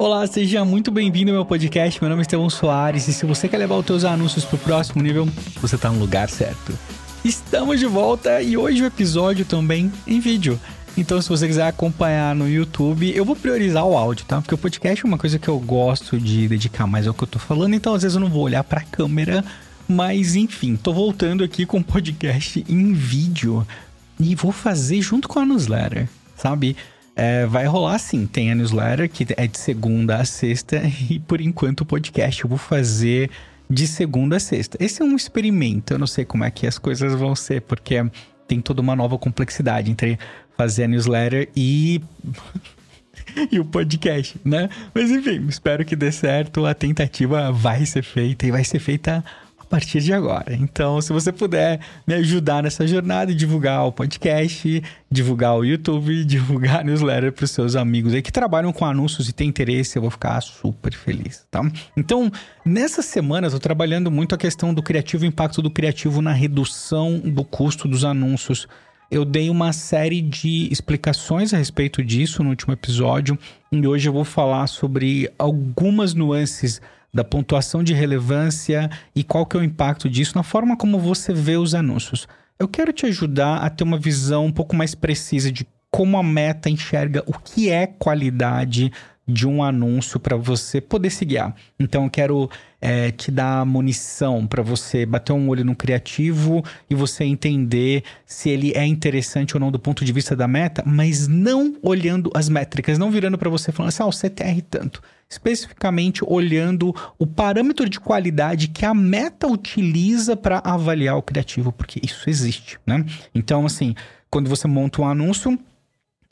Olá, seja muito bem-vindo ao meu podcast. Meu nome é Estevão Soares e se você quer levar os teus anúncios para o próximo nível, você está no lugar certo. Estamos de volta e hoje o episódio também em vídeo. Então, se você quiser acompanhar no YouTube, eu vou priorizar o áudio, tá? Porque o podcast é uma coisa que eu gosto de dedicar mais ao que eu tô falando, então às vezes eu não vou olhar para a câmera, mas enfim, tô voltando aqui com o podcast em vídeo e vou fazer junto com a newsletter, sabe? É, vai rolar sim, tem a newsletter que é de segunda a sexta e por enquanto o podcast eu vou fazer de segunda a sexta. Esse é um experimento, eu não sei como é que as coisas vão ser, porque tem toda uma nova complexidade entre fazer a newsletter e. e o podcast, né? Mas enfim, espero que dê certo. A tentativa vai ser feita e vai ser feita partir de agora. Então, se você puder me ajudar nessa jornada e divulgar o podcast, divulgar o YouTube, divulgar a newsletter para os seus amigos aí que trabalham com anúncios e têm interesse, eu vou ficar super feliz, tá? Então, nessas semanas eu trabalhando muito a questão do criativo, o impacto do criativo na redução do custo dos anúncios. Eu dei uma série de explicações a respeito disso no último episódio e hoje eu vou falar sobre algumas nuances da pontuação de relevância e qual que é o impacto disso na forma como você vê os anúncios. Eu quero te ajudar a ter uma visão um pouco mais precisa de como a meta enxerga o que é qualidade de um anúncio para você poder se guiar. Então eu quero é, te dar munição para você bater um olho no criativo e você entender se ele é interessante ou não do ponto de vista da meta, mas não olhando as métricas, não virando para você falando assim, ah, o CTR tanto. Especificamente olhando o parâmetro de qualidade que a meta utiliza para avaliar o criativo, porque isso existe, né? Então, assim, quando você monta um anúncio,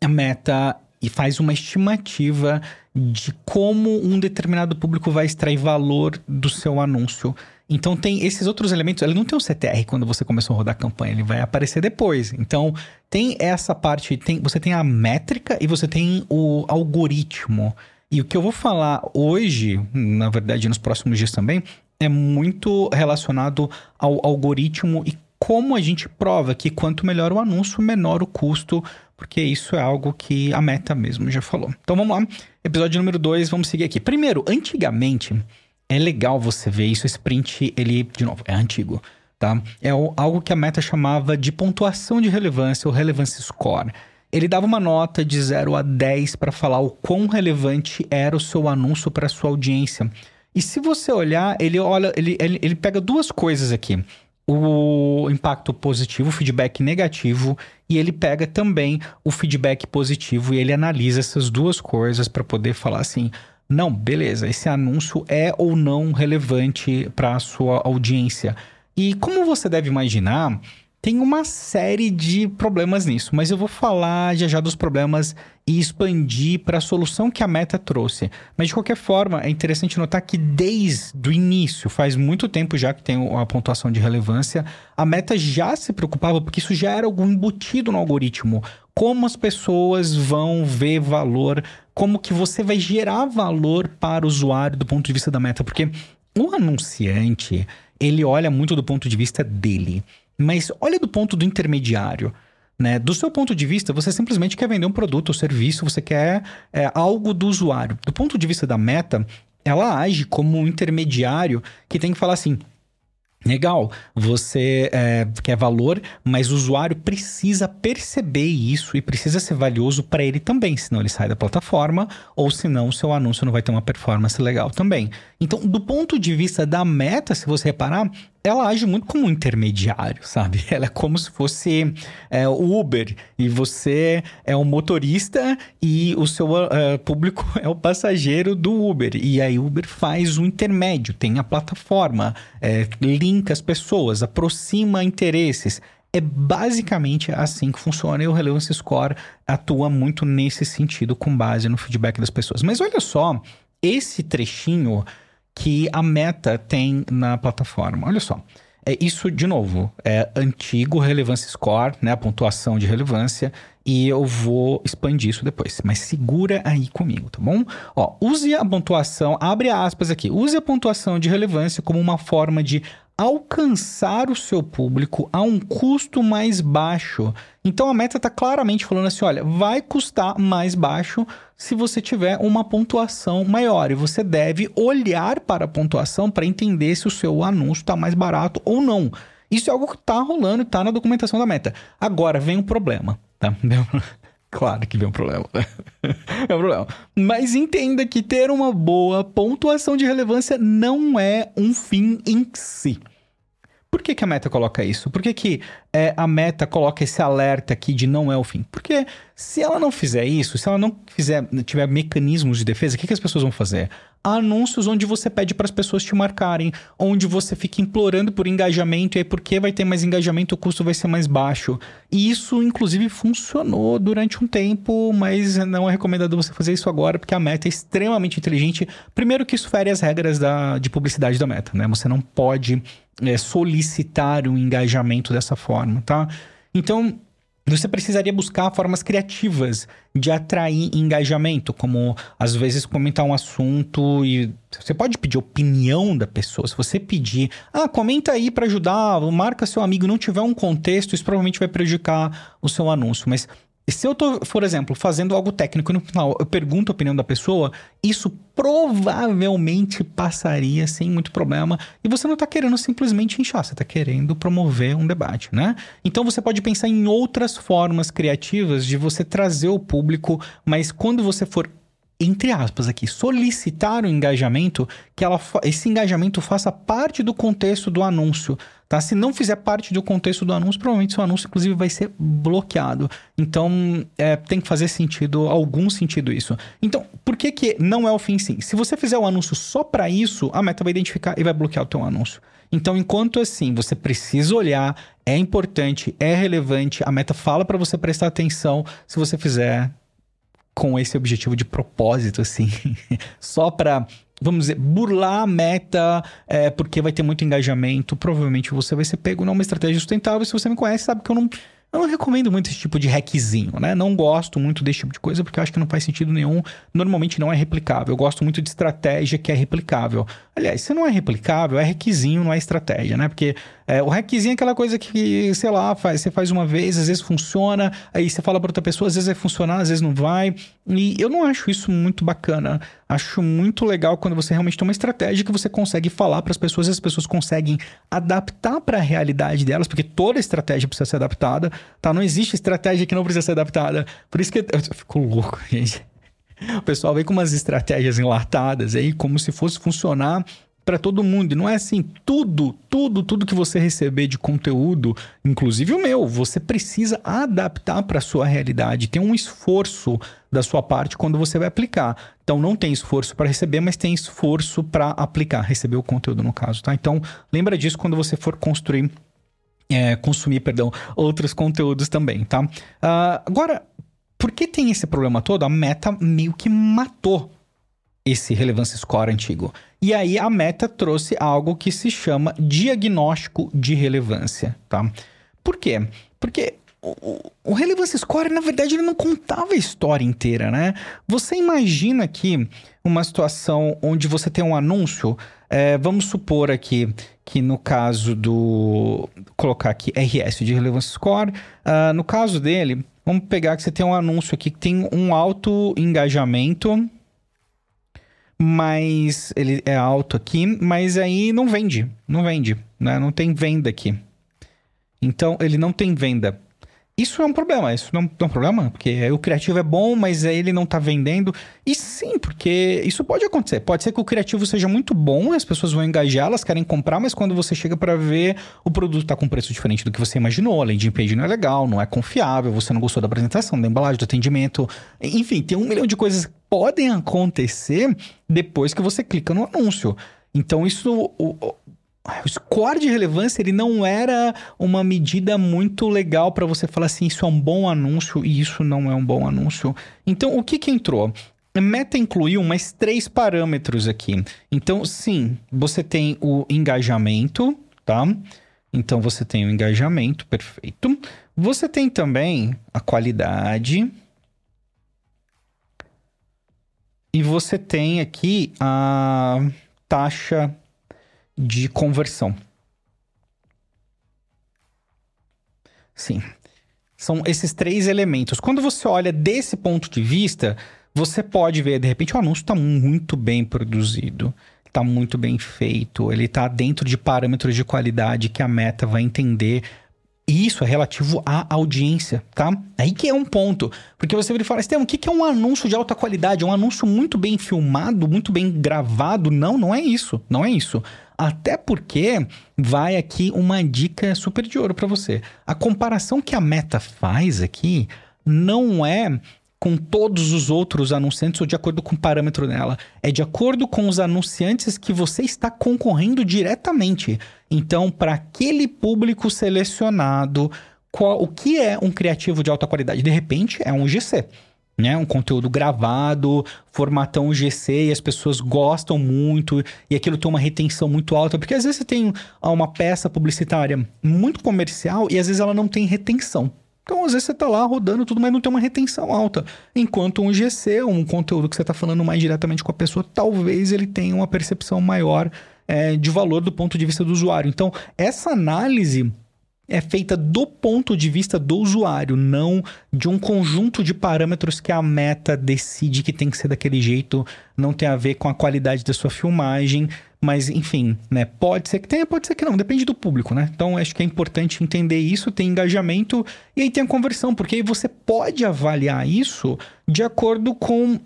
a meta e faz uma estimativa de como um determinado público vai extrair valor do seu anúncio. Então tem esses outros elementos, ele não tem um CTR quando você começou a rodar a campanha, ele vai aparecer depois. Então tem essa parte, tem, você tem a métrica e você tem o algoritmo. E o que eu vou falar hoje, na verdade nos próximos dias também, é muito relacionado ao algoritmo e como a gente prova que quanto melhor o anúncio, menor o custo porque isso é algo que a Meta mesmo já falou. Então vamos lá, episódio número 2, vamos seguir aqui. Primeiro, antigamente, é legal você ver isso, esse print, ele, de novo, é antigo, tá? É algo que a Meta chamava de pontuação de relevância, ou relevance score. Ele dava uma nota de 0 a 10 para falar o quão relevante era o seu anúncio para sua audiência. E se você olhar, ele olha, ele, ele, ele pega duas coisas aqui o impacto positivo, o feedback negativo, e ele pega também o feedback positivo e ele analisa essas duas coisas para poder falar assim: não, beleza, esse anúncio é ou não relevante para a sua audiência. E como você deve imaginar, tem uma série de problemas nisso, mas eu vou falar já já dos problemas e expandir para a solução que a Meta trouxe. Mas de qualquer forma, é interessante notar que desde o início, faz muito tempo já que tem a pontuação de relevância, a Meta já se preocupava porque isso já era algo embutido no algoritmo. Como as pessoas vão ver valor, como que você vai gerar valor para o usuário do ponto de vista da Meta, porque o anunciante, ele olha muito do ponto de vista dele. Mas olha do ponto do intermediário. Né? Do seu ponto de vista, você simplesmente quer vender um produto ou serviço, você quer é, algo do usuário. Do ponto de vista da meta, ela age como um intermediário que tem que falar assim: Legal, você é, quer valor, mas o usuário precisa perceber isso e precisa ser valioso para ele também, senão ele sai da plataforma ou senão o seu anúncio não vai ter uma performance legal também. Então, do ponto de vista da meta, se você reparar, ela age muito como um intermediário, sabe? Ela é como se fosse é, o Uber e você é o motorista e o seu uh, público é o passageiro do Uber. E aí o Uber faz o intermédio, tem a plataforma, é, linka as pessoas, aproxima interesses. É basicamente assim que funciona e o Relevance Score atua muito nesse sentido com base no feedback das pessoas. Mas olha só, esse trechinho que a Meta tem na plataforma. Olha só. É isso, de novo, é antigo Relevance Score, né? A pontuação de relevância. E eu vou expandir isso depois. Mas segura aí comigo, tá bom? Ó, use a pontuação, abre aspas aqui. Use a pontuação de relevância como uma forma de alcançar o seu público a um custo mais baixo. Então a meta está claramente falando assim: olha, vai custar mais baixo se você tiver uma pontuação maior. E você deve olhar para a pontuação para entender se o seu anúncio está mais barato ou não. Isso é algo que está rolando, está na documentação da meta. Agora vem o problema, tá? Claro que vem um problema. é um problema. Mas entenda que ter uma boa pontuação de relevância não é um fim em si. Por que, que a meta coloca isso? Por que, que é, a meta coloca esse alerta aqui de não é o fim? Porque se ela não fizer isso, se ela não fizer, tiver mecanismos de defesa, o que, que as pessoas vão fazer? Anúncios onde você pede para as pessoas te marcarem, onde você fica implorando por engajamento, e aí porque vai ter mais engajamento, o custo vai ser mais baixo. E isso, inclusive, funcionou durante um tempo, mas não é recomendado você fazer isso agora, porque a meta é extremamente inteligente. Primeiro que isso fere as regras da, de publicidade da meta, né? Você não pode é, solicitar um engajamento dessa forma, tá? Então, você precisaria buscar formas criativas de atrair engajamento, como às vezes comentar um assunto e você pode pedir opinião da pessoa. Se você pedir, ah, comenta aí para ajudar, marca seu amigo, não tiver um contexto, isso provavelmente vai prejudicar o seu anúncio. Mas se eu tô, por exemplo, fazendo algo técnico e no final eu pergunto a opinião da pessoa, isso provavelmente passaria sem muito problema. E você não está querendo simplesmente inchar, você está querendo promover um debate, né? Então você pode pensar em outras formas criativas de você trazer o público, mas quando você for entre aspas aqui, solicitar o engajamento, que ela, esse engajamento faça parte do contexto do anúncio, tá? Se não fizer parte do contexto do anúncio, provavelmente seu anúncio, inclusive, vai ser bloqueado. Então, é, tem que fazer sentido, algum sentido isso. Então, por que que não é o fim sim? Se você fizer o um anúncio só para isso, a meta vai identificar e vai bloquear o teu anúncio. Então, enquanto assim, você precisa olhar, é importante, é relevante, a meta fala para você prestar atenção, se você fizer com esse objetivo de propósito, assim, só para vamos dizer, burlar a meta, é, porque vai ter muito engajamento, provavelmente você vai ser pego numa estratégia sustentável. Se você me conhece, sabe que eu não eu não recomendo muito esse tipo de hackzinho, né? Não gosto muito desse tipo de coisa porque eu acho que não faz sentido nenhum. Normalmente não é replicável. Eu gosto muito de estratégia que é replicável. Aliás, se não é replicável, é hackzinho, não é estratégia, né? Porque é, o hackzinho é aquela coisa que, sei lá, faz, você faz uma vez, às vezes funciona, aí você fala para outra pessoa, às vezes vai funcionar, às vezes não vai. E eu não acho isso muito bacana. Acho muito legal quando você realmente tem uma estratégia que você consegue falar para as pessoas e as pessoas conseguem adaptar para a realidade delas, porque toda estratégia precisa ser adaptada, tá? Não existe estratégia que não precisa ser adaptada. Por isso que eu, eu fico louco, gente. O pessoal vem com umas estratégias enlatadas aí, como se fosse funcionar para todo mundo. E não é assim, tudo, tudo, tudo que você receber de conteúdo, inclusive o meu, você precisa adaptar para sua realidade. Tem um esforço da sua parte quando você vai aplicar. Então não tem esforço para receber, mas tem esforço para aplicar, receber o conteúdo no caso, tá? Então lembra disso quando você for construir é, consumir, perdão, outros conteúdos também, tá? Uh, agora, por que tem esse problema todo? A Meta meio que matou esse relevância score antigo. E aí a Meta trouxe algo que se chama diagnóstico de relevância, tá? Por quê? Porque o, o Relevance Score, na verdade, ele não contava a história inteira, né? Você imagina aqui uma situação onde você tem um anúncio, é, vamos supor aqui que no caso do... colocar aqui RS de Relevance Score, uh, no caso dele, vamos pegar que você tem um anúncio aqui que tem um alto engajamento, mas ele é alto aqui, mas aí não vende, não vende, né? Não tem venda aqui. Então ele não tem venda. Isso é um problema, isso não é um problema, porque o criativo é bom, mas ele não tá vendendo. E sim, porque isso pode acontecer. Pode ser que o criativo seja muito bom, as pessoas vão engajar, elas querem comprar, mas quando você chega para ver, o produto tá com preço diferente do que você imaginou, a landing page não é legal, não é confiável, você não gostou da apresentação, da embalagem, do atendimento. Enfim, tem um milhão de coisas que podem acontecer depois que você clica no anúncio. Então, isso. O, o score de relevância ele não era uma medida muito legal para você falar assim, isso é um bom anúncio e isso não é um bom anúncio. Então, o que que entrou? Meta incluiu mais três parâmetros aqui. Então, sim, você tem o engajamento, tá? Então, você tem o engajamento, perfeito. Você tem também a qualidade. E você tem aqui a taxa de conversão. Sim. São esses três elementos. Quando você olha desse ponto de vista, você pode ver, de repente, o anúncio está muito bem produzido, está muito bem feito, ele está dentro de parâmetros de qualidade que a meta vai entender e isso é relativo à audiência, tá? Aí que é um ponto. Porque você vira e fala, Estevam, o que é um anúncio de alta qualidade? É um anúncio muito bem filmado, muito bem gravado? Não, não é isso. Não é isso. Até porque vai aqui uma dica super de ouro para você. A comparação que a Meta faz aqui não é com todos os outros anunciantes ou de acordo com o parâmetro dela. É de acordo com os anunciantes que você está concorrendo diretamente. Então, para aquele público selecionado, qual, o que é um criativo de alta qualidade? De repente, é um GC né? Um conteúdo gravado, formatão GC e as pessoas gostam muito e aquilo tem uma retenção muito alta, porque às vezes você tem uma peça publicitária muito comercial e às vezes ela não tem retenção. Então, às vezes você está lá rodando tudo, mas não tem uma retenção alta. Enquanto um GC, um conteúdo que você está falando mais diretamente com a pessoa, talvez ele tenha uma percepção maior é, de valor do ponto de vista do usuário. Então, essa análise é feita do ponto de vista do usuário, não de um conjunto de parâmetros que a meta decide que tem que ser daquele jeito, não tem a ver com a qualidade da sua filmagem, mas enfim, né? Pode ser que tenha, pode ser que não, depende do público, né? Então acho que é importante entender isso, tem engajamento e aí tem a conversão, porque aí você pode avaliar isso de acordo com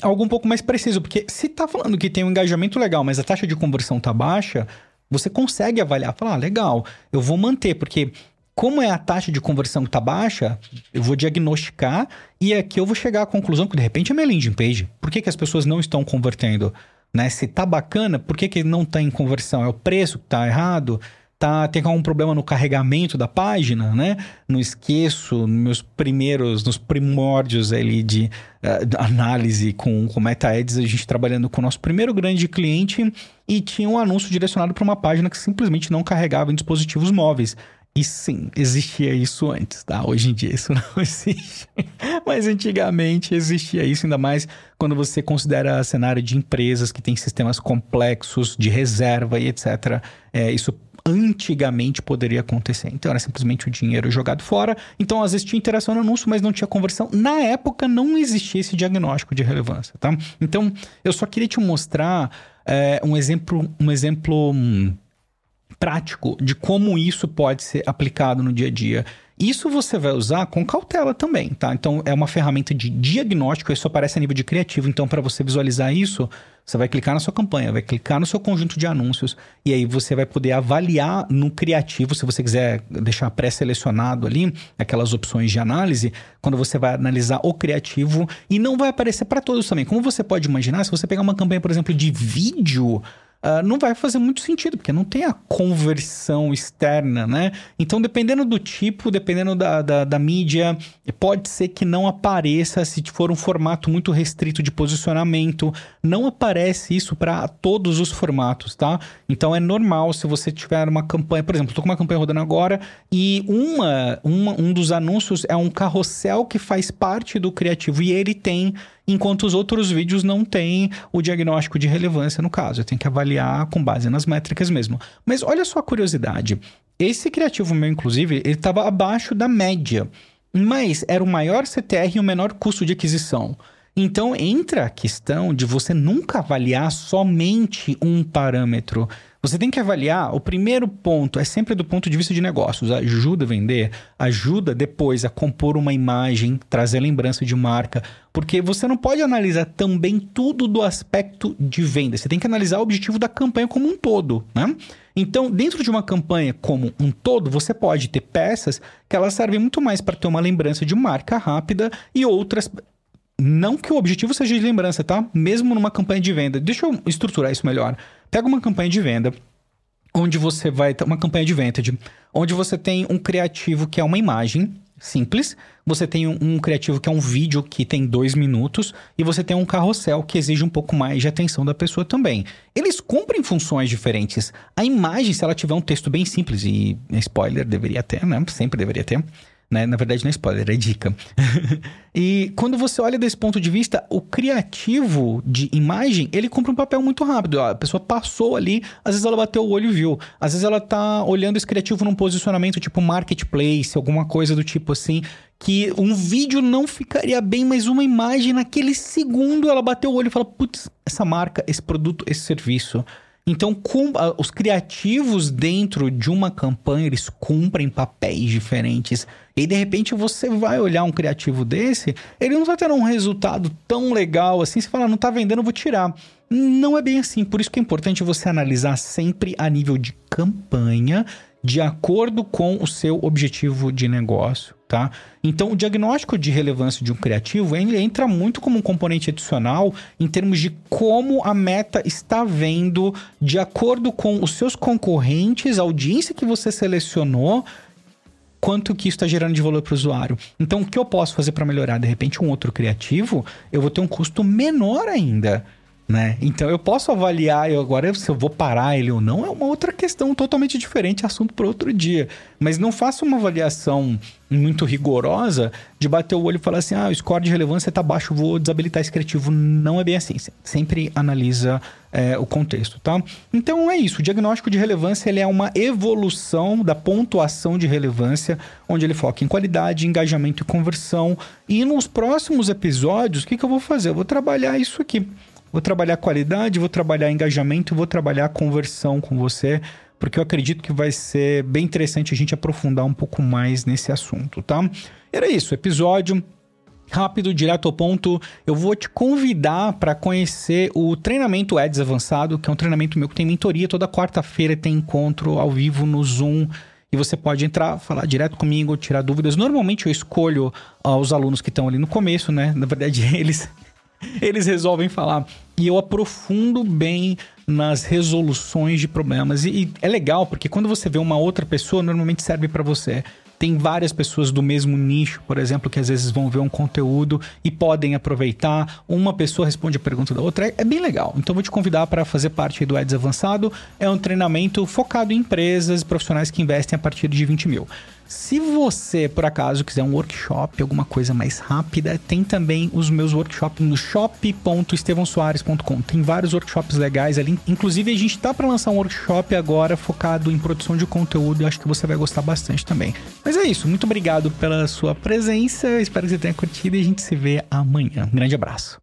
algo um pouco mais preciso, porque se tá falando que tem um engajamento legal, mas a taxa de conversão tá baixa, você consegue avaliar, falar, ah, legal, eu vou manter, porque como é a taxa de conversão que está baixa, eu vou diagnosticar e aqui eu vou chegar à conclusão que de repente é minha landing page. Por que, que as pessoas não estão convertendo? Né? Se tá bacana, por que, que não está em conversão? É o preço que está errado? Tá, tem algum problema no carregamento da página, né? Não esqueço, meus primeiros, nos primórdios ali de uh, análise com, com MetaAds, a gente trabalhando com o nosso primeiro grande cliente e tinha um anúncio direcionado para uma página que simplesmente não carregava em dispositivos móveis. E sim, existia isso antes, tá? Hoje em dia isso não existe. Mas antigamente existia isso, ainda mais quando você considera cenário de empresas que têm sistemas complexos de reserva e etc. É, isso antigamente poderia acontecer. Então era simplesmente o dinheiro jogado fora. Então às vezes tinha interação no anúncio, mas não tinha conversão. Na época não existia esse diagnóstico de relevância, tá? Então eu só queria te mostrar é, um exemplo, um exemplo hum, prático de como isso pode ser aplicado no dia a dia. Isso você vai usar com cautela também, tá? Então é uma ferramenta de diagnóstico, isso aparece a nível de criativo. Então, para você visualizar isso, você vai clicar na sua campanha, vai clicar no seu conjunto de anúncios e aí você vai poder avaliar no criativo, se você quiser deixar pré-selecionado ali aquelas opções de análise, quando você vai analisar o criativo e não vai aparecer para todos também. Como você pode imaginar, se você pegar uma campanha, por exemplo, de vídeo, uh, não vai fazer muito sentido, porque não tem a conversão externa, né? Então, dependendo do tipo, dependendo da, da, da mídia, pode ser que não apareça se for um formato muito restrito de posicionamento. Não aparece isso para todos os formatos, tá? Então, é normal se você tiver uma campanha, por exemplo, estou com uma campanha rodando agora e uma, uma, um dos anúncios é um carrossel que faz parte do criativo e ele tem enquanto os outros vídeos não têm o diagnóstico de relevância no caso. Eu tenho que avaliar com base nas métricas mesmo. Mas olha só a curiosidade. Esse criativo meu, inclusive, ele estava abaixo da média, mas era o maior CTR e o menor custo de aquisição. Então entra a questão de você nunca avaliar somente um parâmetro. Você tem que avaliar, o primeiro ponto é sempre do ponto de vista de negócios, ajuda a vender, ajuda depois a compor uma imagem, trazer lembrança de marca, porque você não pode analisar também tudo do aspecto de venda, você tem que analisar o objetivo da campanha como um todo, né? Então, dentro de uma campanha como um todo, você pode ter peças que elas servem muito mais para ter uma lembrança de marca rápida e outras não que o objetivo seja de lembrança, tá? Mesmo numa campanha de venda. Deixa eu estruturar isso melhor. Pega uma campanha de venda, onde você vai. Uma campanha de vintage, onde você tem um criativo que é uma imagem simples, você tem um, um, criativo que é um vídeo que tem dois minutos, e você tem um carrossel que exige um pouco mais de atenção da pessoa também. Eles cumprem funções diferentes. A imagem, se ela tiver um texto bem simples, e spoiler, deveria ter, né? Sempre deveria ter Né? Na verdade, não é spoiler, é dica. e quando você olha desse ponto de vista, o criativo de imagem, ele cumpre um papel muito rápido. A pessoa passou ali, às vezes ela bateu o olho e viu. Às vezes ela tá olhando esse criativo num posicionamento tipo marketplace, alguma coisa do tipo assim, que um vídeo não ficaria bem, mas uma imagem naquele segundo ela bateu o olho e fala: "Putz, essa marca, esse produto, esse serviço". Então, os criativos dentro de uma campanha, eles cumprem papéis diferentes. E de repente você vai olhar um criativo desse, ele não vai ter um resultado tão legal assim. Você fala, não tá vendendo, vou tirar. Não é bem assim. Por isso que é importante você analisar sempre a nível de campanha de acordo com o seu objetivo de negócio, tá? Então, o diagnóstico de relevância de um criativo ele entra muito como um componente adicional em termos de como a meta está vendo de acordo com os seus concorrentes, a audiência que você selecionou, quanto que isso está gerando de valor para o usuário. Então, o que eu posso fazer para melhorar? De repente, um outro criativo, eu vou ter um custo menor ainda né? Então eu posso avaliar eu agora se eu vou parar ele ou não é uma outra questão totalmente diferente, assunto para outro dia. Mas não faça uma avaliação muito rigorosa de bater o olho e falar assim: "Ah, o score de relevância está baixo, vou desabilitar esse criativo". Não é bem assim. Sempre analisa é, o contexto, tá? Então é isso. O diagnóstico de relevância ele é uma evolução da pontuação de relevância, onde ele foca em qualidade, engajamento e conversão. E nos próximos episódios, o que, que eu vou fazer? Eu vou trabalhar isso aqui. Vou trabalhar qualidade, vou trabalhar engajamento, vou trabalhar conversão com você, porque eu acredito que vai ser bem interessante a gente aprofundar um pouco mais nesse assunto, tá? Era isso, episódio rápido, direto ao ponto. Eu vou te convidar para conhecer o treinamento Ads Avançado, que é um treinamento meu que tem mentoria toda quarta-feira, tem encontro ao vivo no Zoom. E você pode entrar, falar direto comigo, tirar dúvidas. Normalmente eu escolho uh, os alunos que estão ali no começo, né? Na verdade, eles eles resolvem falar. E eu aprofundo bem nas resoluções de problemas. E, e é legal, porque quando você vê uma outra pessoa, normalmente serve para você. Tem várias pessoas do mesmo nicho, por exemplo, que às vezes vão ver um conteúdo e podem aproveitar. Uma pessoa responde a pergunta da outra. É, é bem legal. Então, vou te convidar para fazer parte do Ads Avançado. É um treinamento focado em empresas profissionais que investem a partir de 20 mil. Se você, por acaso, quiser um workshop, alguma coisa mais rápida, tem também os meus workshops no shop.estevãosoares.com. Tem vários workshops legais ali. Inclusive, a gente tá para lançar um workshop agora focado em produção de conteúdo. Acho que você vai gostar bastante também. Mas é isso. Muito obrigado pela sua presença. Espero que você tenha curtido e a gente se vê amanhã. Um grande abraço.